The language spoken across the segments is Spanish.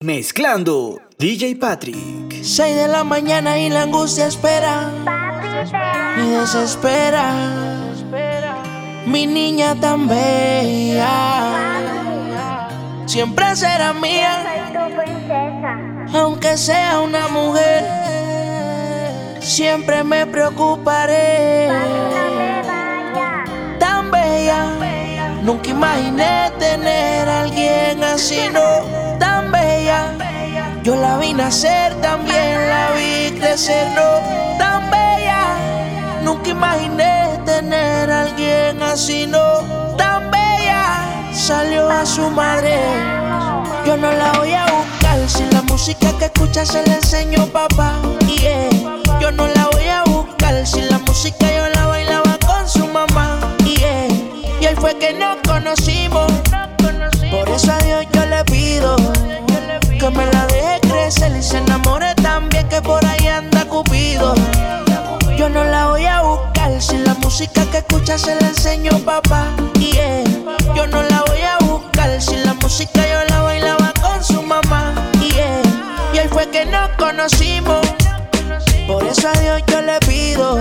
Mezclando DJ Patrick. 6 de la mañana y la angustia espera. Me desespera. Mi niña tan bella. Siempre será mía. Aunque sea una mujer. Siempre me preocuparé. Tan bella. Nunca imaginé tener a alguien así, no tan bella. Yo la vi nacer, también la vi crecer, no tan bella. Nunca imaginé tener a alguien así, no tan bella. Salió a su madre, yo no la voy a buscar. Si la música que escucha se la enseñó papá, yeah. Yo no la voy a buscar. Si la música papá. Yeah. Yo no la voy a buscar si la música yo la bailaba con su mamá. Yeah. Y ahí fue que nos conocimos. Por eso a Dios yo le pido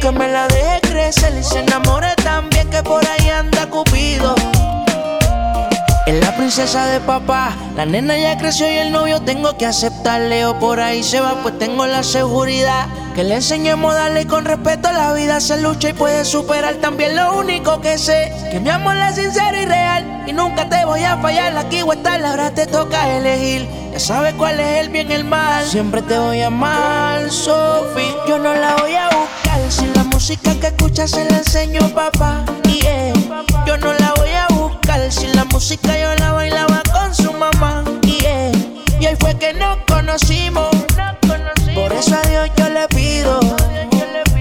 que me la deje crecer y se enamore también que por ahí anda Cupido. Princesa de papá, la nena ya creció y el novio tengo que aceptarle o por ahí se va, pues tengo la seguridad. Que le enseñemos a darle con respeto la vida, se lucha y puede superar también lo único que sé. Que mi amor es sincero y real y nunca te voy a fallar. Aquí o estar, ahora te toca elegir. Ya sabes cuál es el bien y el mal. Siempre te voy a amar, Sophie. Yo no la voy a buscar. Si la música que escuchas se la enseño papá. Yeah. Yo no la música yo la bailaba con su mamá. Yeah. Y ahí fue que nos conocimos. Por eso a Dios yo le pido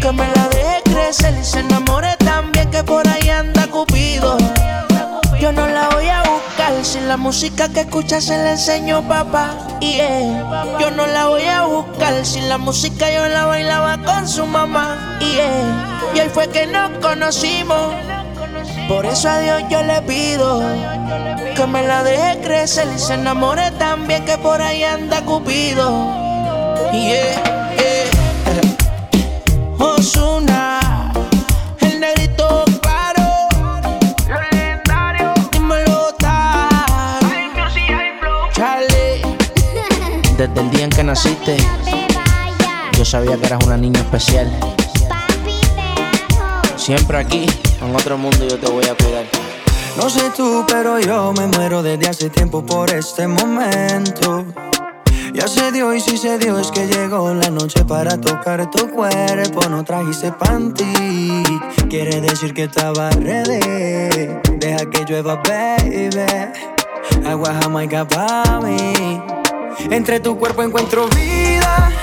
que me la deje crecer y se enamore también que por ahí anda Cupido. Yo no la voy a buscar si la música que escucha se la enseño papá. Yeah. Yo no la voy a buscar si la música yo la bailaba con su mamá. Yeah. Y ahí fue que nos conocimos. Por eso a Dios yo le pido que me la deje crecer y se enamore también que por ahí anda Cupido. Yeah, yeah. Osuna, el negrito claro. Dímelo, tal. Charlie. Desde el día en que naciste, yo sabía que eras una niña especial. Siempre aquí, en otro mundo, yo te voy a cuidar. No sé tú, pero yo me muero desde hace tiempo por este momento. Ya se dio y si se dio es que llegó la noche para tocar tu cuerpo. No trajiste panty, quiere decir que estaba ready. Deja que llueva, baby. Agua jamaica para mí. Entre tu cuerpo encuentro vida.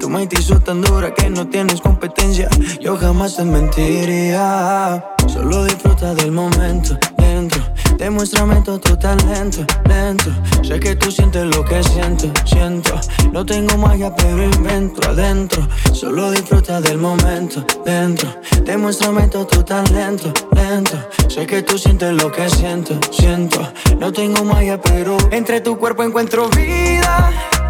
Tu mente hizo tan dura que no tienes competencia. Yo jamás te mentiría. Solo disfruta del momento dentro. Demuéstrame todo tu talento lento. Sé que tú sientes lo que siento, siento. No tengo magia, pero invento adentro. Solo disfruta del momento dentro. Demuéstrame todo tu talento lento. Sé que tú sientes lo que siento, siento. No tengo magia, pero entre tu cuerpo encuentro vida.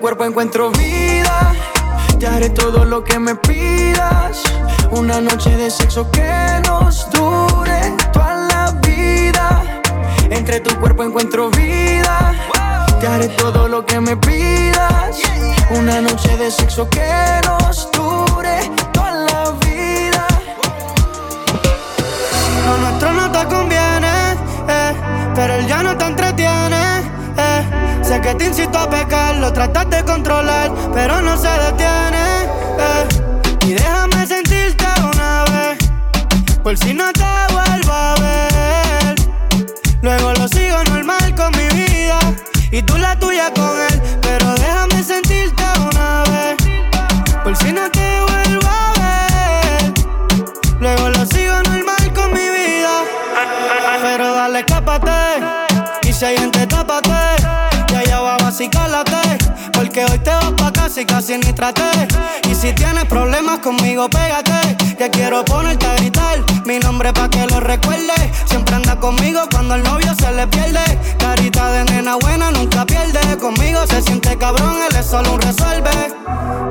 cuerpo encuentro vida. Te haré todo lo que me pidas. Una noche de sexo que nos dure toda la vida. Entre tu cuerpo encuentro vida. Te haré todo lo que me pidas. Una noche de sexo que nos dure toda la vida. Lo nuestro no te conviene, eh, pero él ya no te entretiene. Sé que te incito a pecar, lo tratas de controlar, pero no se detiene. Eh. Y déjame sentirte una vez, por si no te vuelvo a ver. Luego lo sigo normal con mi vida y tú la así cálate, porque hoy te vas pa' casa y casi ni traté. Y si tienes problemas conmigo, pégate, que quiero ponerte a gritar mi nombre pa' que lo recuerde. Siempre anda conmigo cuando el novio se le pierde. Carita de nena buena nunca pierde. Conmigo se siente cabrón, él es solo un resuelve.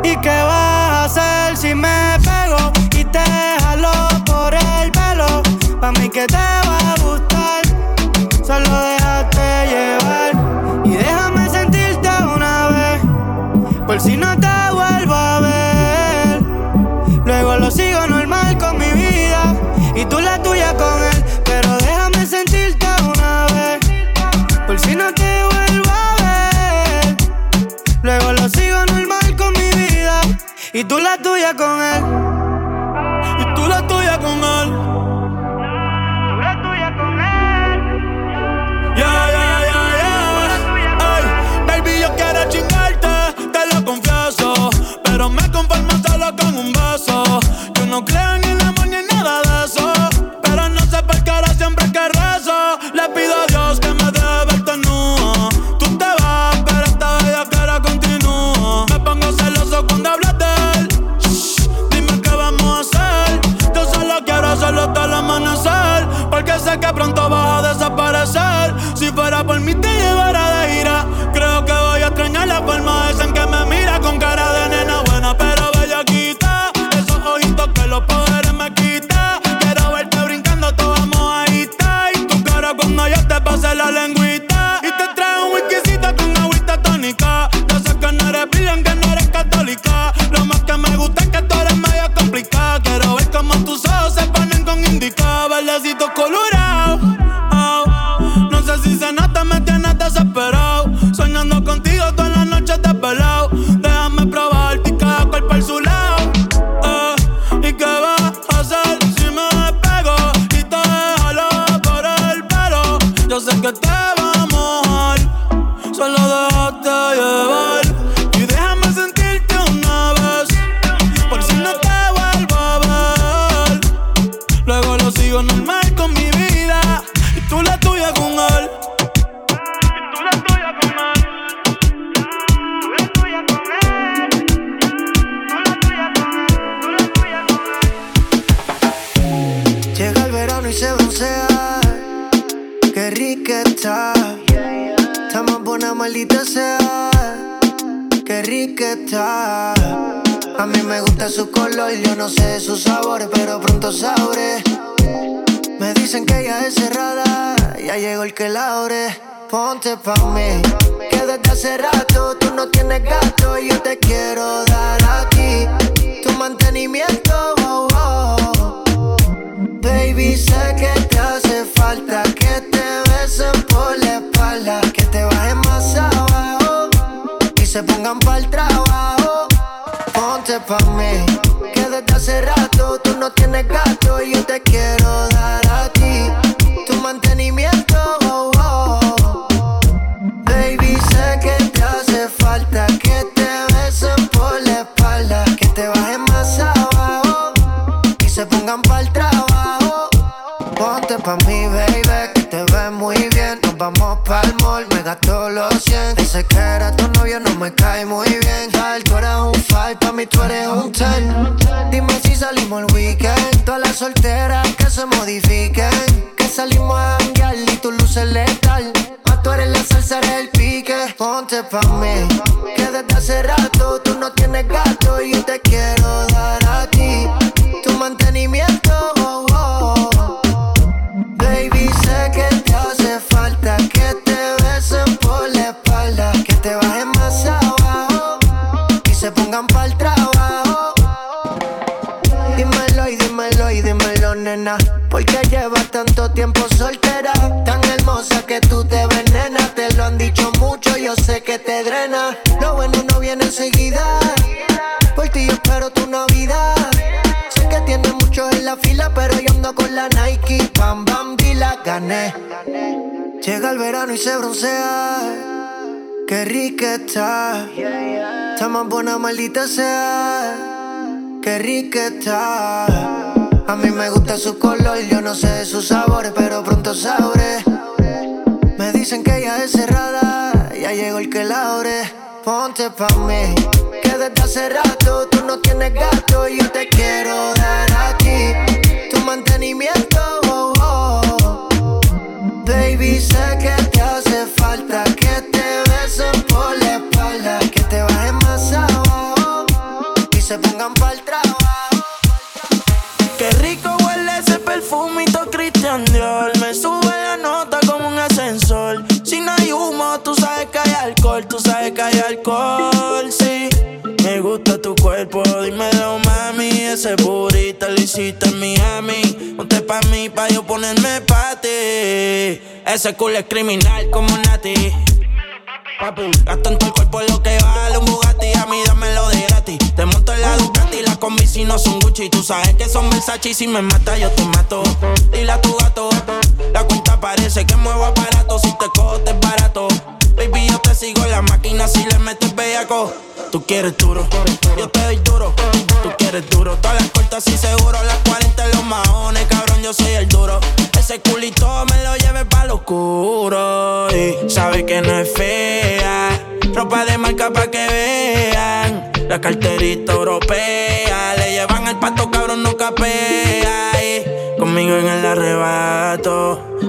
¿Y qué vas a hacer si me pego y te jalo por el pelo? Pa' mí que te va a gustar, solo déjate por si no te vuelvo a ver. Luego lo sigo normal con mi vida y tú la tuya con él. Pero déjame sentirte una vez, por si no te vuelvo a ver. Luego lo sigo normal con mi vida y tú la tuya con él. No creo está. Más buena, maldita sea. Qué rica está. A mí me gusta su color, yo no sé de sus sabores, pero pronto sabré. Me dicen que ella es cerrada, ya llegó el que la abre. Ponte pa' mí, que desde hace rato tú no tienes gato y yo te quiero dar aquí tu mantenimiento. oh, oh. Baby, sé que te hace falta que te se pongan pa'l trabajo. Ponte pa' mí, que desde hace rato tú no tienes gato y yo te quiero dar Ponte pa' Llega el verano y se broncea. Qué rica está. Está más buena, maldita sea. Qué rica está. A mí me gusta su color, yo no sé de sus sabores, pero pronto sabré. Me dicen que ella es cerrada, ya llegó el que la abre. Ponte pa' mí desde hace rato tú no tienes gato y yo te quiero dar aquí tu mantenimiento. Se pongan para el trabajo. Qué rico huele ese perfumito Christian Dior, me sube la nota como un ascensor. Si no hay humo, tú sabes que hay alcohol, tú sabes que hay alcohol, sí. Me gusta tu cuerpo, dímelo mami. Ese burrito lo hiciste en Miami. Ponte pa' mí, pa' yo ponerme pa' ti. Ese culo es criminal como Nati. Gasto en tu cuerpo lo que vale un Bugatti. A mí dámelo de Te monto en la Ducati, la combi si no son Gucci. Tú sabes que son Versace y si me mata yo te mato. Dile a tu gato La cuenta parece que muevo aparato Si te cojo te es barato. Baby, yo te sigo en la máquina si le metes bellaco Tú quieres duro, yo te doy duro. Tú quieres duro, todas las cortas y seguro. Las 40 los maones, cabrón, yo soy el duro. Ese culito me lo lleve pa' lo oscuro. Y sabe que no es fea. Ropa de marca pa' que vean. La carterita europea. Le llevan el pato, cabrón, no capea. conmigo en el arrebato.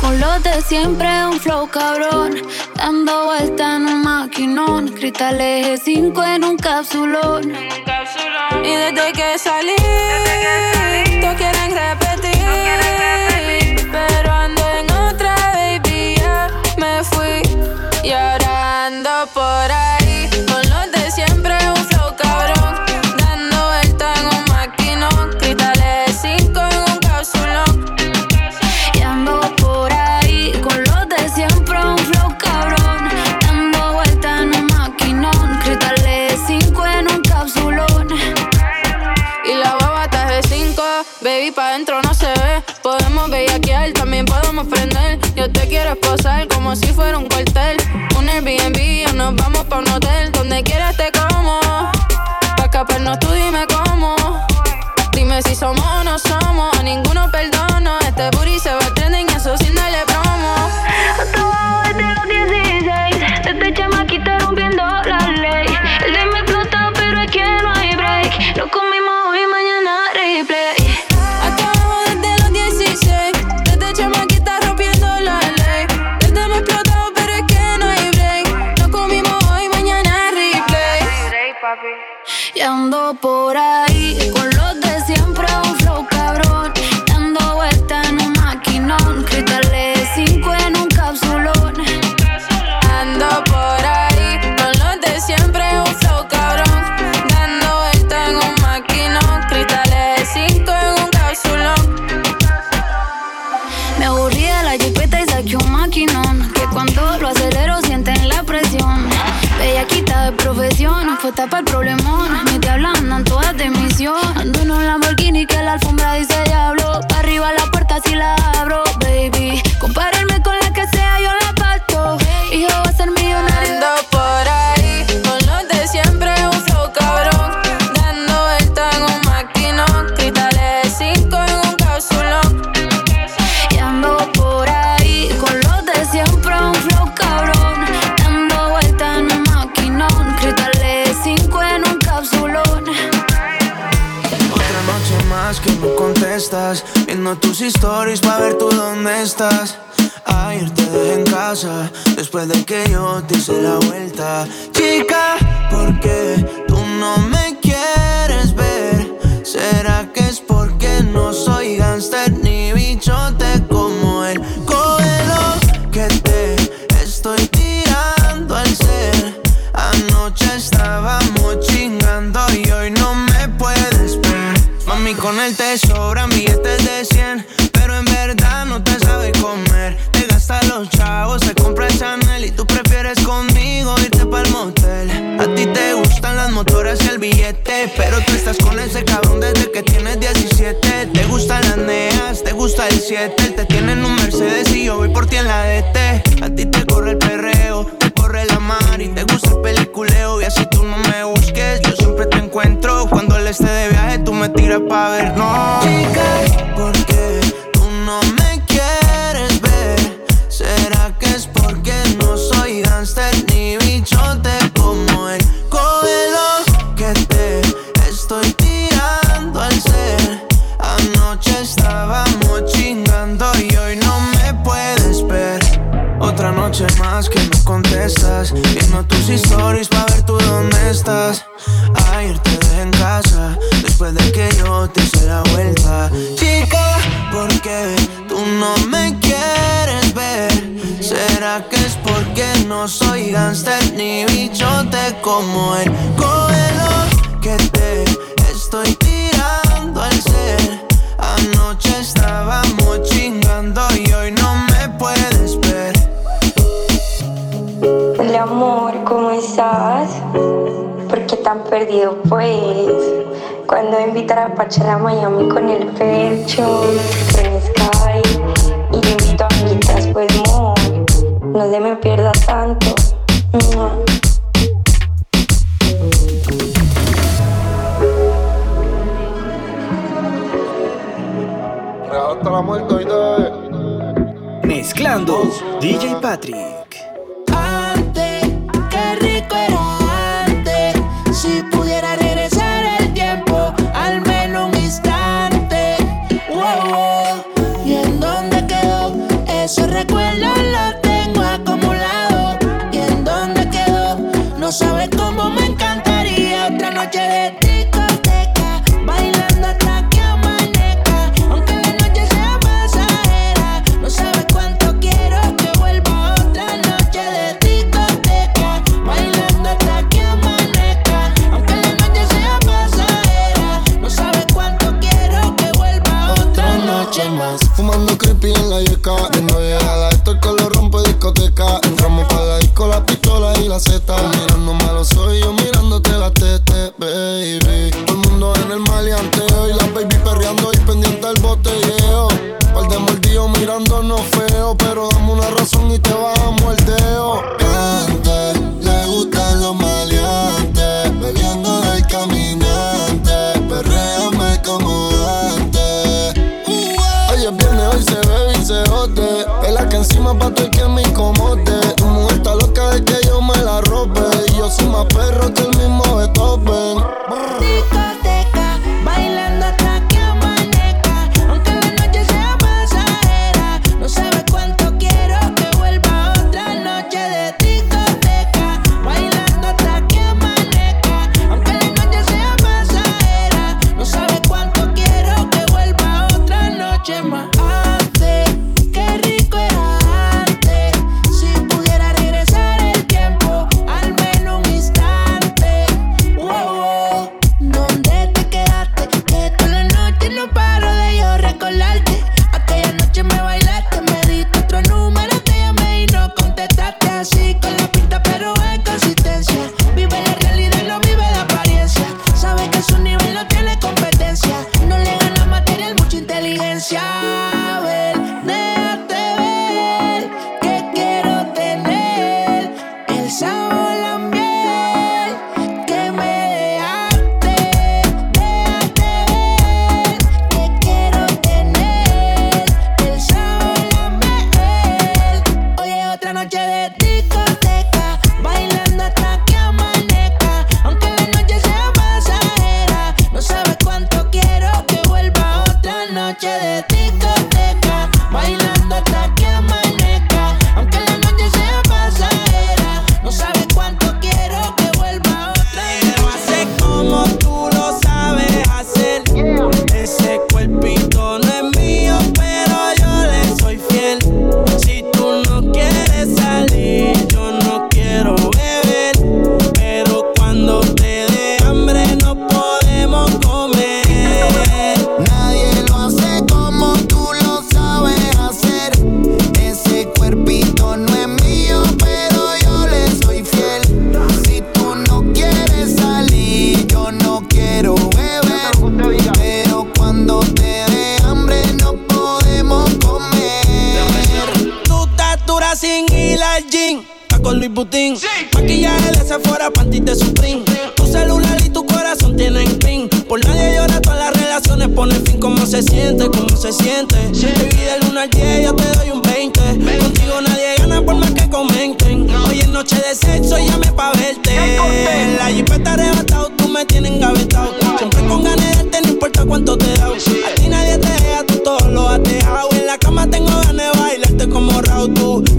con los de siempre, un flow cabrón. Dando vuelta en un maquinón. Cristal eje 5 en un capsulón. Y desde que salí, todos quieren repetir. Fuera un cuartel. Un Airbnb o nos vamos pa' un hotel. Donde quieras te como. Pa' escaparnos tú dime cómo. Ando por ahí. Con los de siempre un flow cabrón. Dando vuelta en un maquinón. Cristales 5 en un capsulón. Ando por ahí. Con los de siempre, un flow cabrón. Dando vuelta en un maquinón. Cristales 5 en un cápsulón. Me aburrí de la jipeta y saqué un maquinón. Que cuando lo acelero sienten la presión. Bellaquita de profesión Fue tapa el problemón Andan todas de misión Ando en un Viendo tus stories para ver tú dónde estás. Ayer te dejé en casa después de que yo te hice la vuelta. Chica, ¿por qué tú no me quieres ver? ¿Será que es porque no soy gangster ni bichote como pero tú estás con ese cabrón desde que tienes 17. Te gustan las neas, te gusta el 7, te tienen un Mercedes y yo voy por ti en la DT. A ti te corre el perreo, te corre la mar y te gusta el peliculeo y así tú no me busques, yo siempre te encuentro. Cuando él esté de viaje tú me tiras pa' ver, no. Chica, ¿por qué Viendo tus stories para ver tú dónde estás. Ayer te dejé en casa después de que yo te hice la vuelta. Chica, ¿por qué tú no me quieres ver? ¿Será que es porque no soy gangster ni bichote como él? Perdido pues? Cuando invitar a Pachar a Miami con el pecho, con Sky y invito a amiguitas pues muy no se me pierda tanto. Mezclando DJ Patrick. si pudiera regresar el tiempo, al menos un instante. Wow, ¿y en dónde quedó? Esos recuerdos los tengo acumulados. ¿Y en dónde quedó? No sabes cómo me encantaría otra noche de encima pa' todo el que me incomode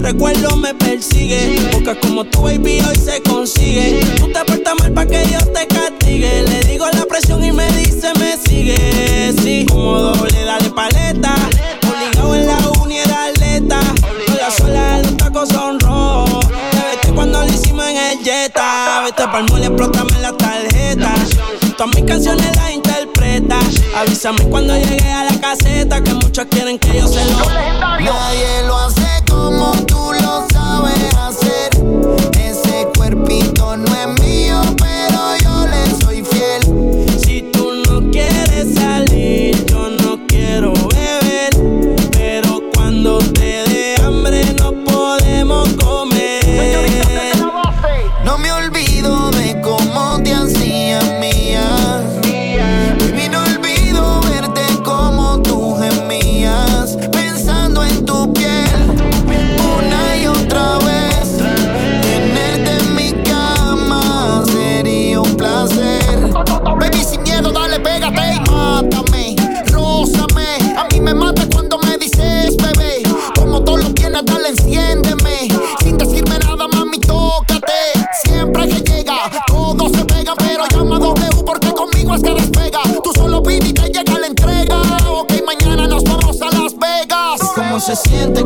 recuerdo me persigue. Porque como tu baby hoy se consigue. Tú te portas mal pa' que Dios te castigue. Le digo la presión y me dice me sigue. Sí, como doble, dale paleta. Obligado en la uni era atleta. la sola los tacos son rojos. Te vete cuando lo hicimos en el Jetta. Vete pa'l mole, explótame la tarjeta. Todas mis canciones las interpreta. Avísame cuando llegue a la caseta. Que muchos quieren que yo se lo. Nadie lo hace se siente?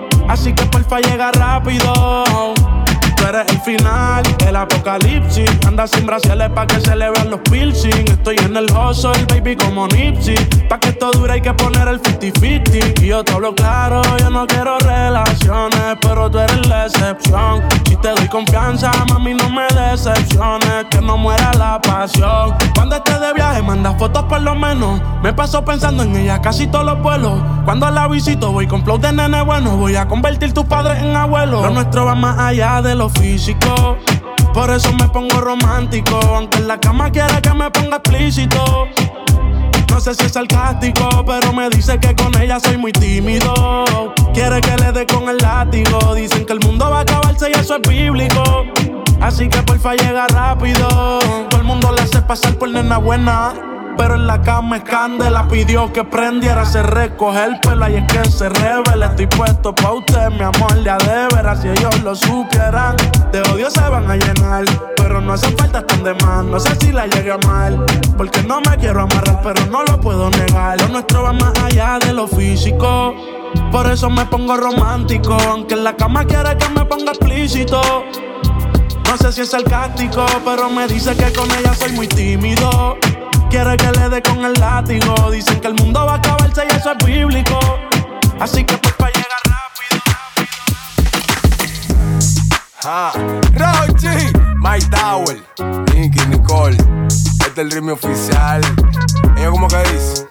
Así que porfa llega rápido. Tú eres el final, el apocalipsis. Anda sin brasiles pa' que se le vean los piercing. Estoy en el hustle, baby, como Nipsey. Pa' que esto dure hay que poner el 50-50. Y yo te hablo claro, yo no quiero relaciones, pero tú eres la excepción. Si te doy confianza, mami, no me decepciones. Que no muera la pasión. Cuando esté de viaje, manda fotos por lo menos. Me paso pensando en ella casi todos los vuelos. Cuando la visito, voy con flow de nene bueno. Voy a convertir tus padres en abuelos. Lo nuestro va más allá de lo físico. Por eso me pongo romántico. Aunque en la cama quiera que me ponga explícito. No sé si es sarcástico, pero me dice que con ella soy muy tímido. Quiere que le dé con el látigo. Dicen que el mundo va a acabarse y eso es bíblico. Así que porfa llega rápido. Todo el mundo le hace pasar por nena buena. Pero en la cama es candela, pidió que prendiera, se recoge el pelo y es que se revela. Estoy puesto pa' usted, mi amor, de a de veras, si ellos lo supieran. De odio se van a llenar, pero no hace falta están de. No sé si la llegue a mal, porque no me quiero amarrar, pero no lo puedo negar. Lo nuestro va más allá de lo físico. Por eso me pongo romántico, aunque en la cama quiere que me ponga explícito. No sé si es sarcástico, pero me dice que con ella soy muy tímido. Quiere que le dé con el látigo. Dicen que el mundo va a acabarse y eso es bíblico. Así que pues para llegar rápido. Ah, Rochi, Mike Tower, Nicky, Nicole. Este es el ritmo oficial. Ella como que dice.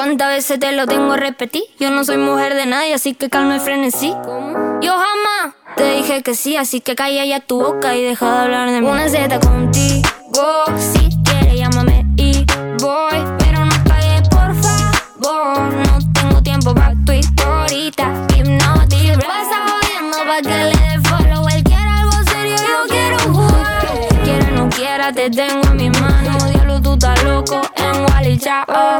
¿cuántas veces te lo tengo a repetir? Yo no soy mujer de nadie, así que calma el frenesí. ¿Cómo? Yo jamás te dije que sí, así que calla ya tu boca y deja de hablar de mí. Una Z contigo, si quieres llámame y voy. Pero no pagues, por favor. No tengo tiempo para tu historita. Hipnotic, pasa jodiendo pa' que le dé follow. Él quiere algo serio, yo quiero jugar. Quiera no quiera, te tengo en mis manos. Diablo, tú estás loco en Wally Chao.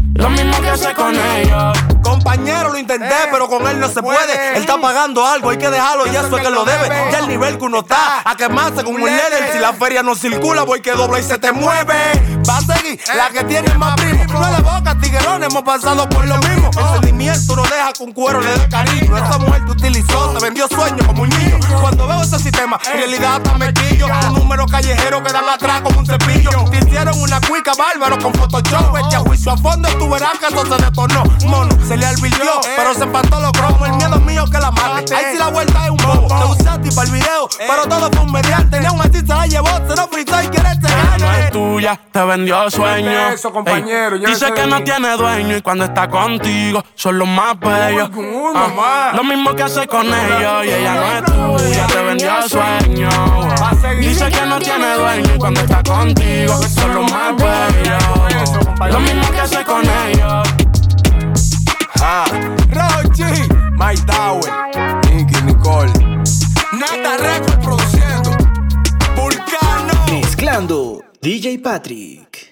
Lo mismo que hace con ellos. Compañero, lo intenté, pero con él no se puede. Él está pagando algo, hay que dejarlo y eso es que lo debe. Ya el nivel que uno está, a quemarse como un líder. Si la feria no circula, voy que dobla y se te mueve. Va a seguir la que tiene más primo. No de boca, tiguerón, hemos pasado por lo mismo. El con cuero le dé cariño. Esa mujer te utilizó, te vendió sueños como un niño. Cuando veo ese sistema, en realidad hasta me quillo. Un número callejero que dan atrás como un cepillo. Te hicieron una cuica bárbaro con Photoshop. Este a juicio a fondo, tú verás que eso se detonó. Mono, se le alvirtió, pero se empató los cromos. El miedo mío que la mate. Ahí sí la vuelta es un bobo. Te ti para el video, pero todo fue un mediante. Ni así se la llevó, se lo fritó y quiere este Ella no es tuya, te vendió sueño. Eso, compañero, Dice que no tiene dueño y cuando está contigo son los más Ah, lo mismo que hace con ellos y ella no es tuya, te vendió sueño. Dice que no tiene dueño y cuando está contigo son los más bellos. Lo mismo que hace con ellos. Ah, Rochi, Mike Tower, Nicky, Nicole. Nata Record produciendo. Vulcano. Mezclando DJ Patrick.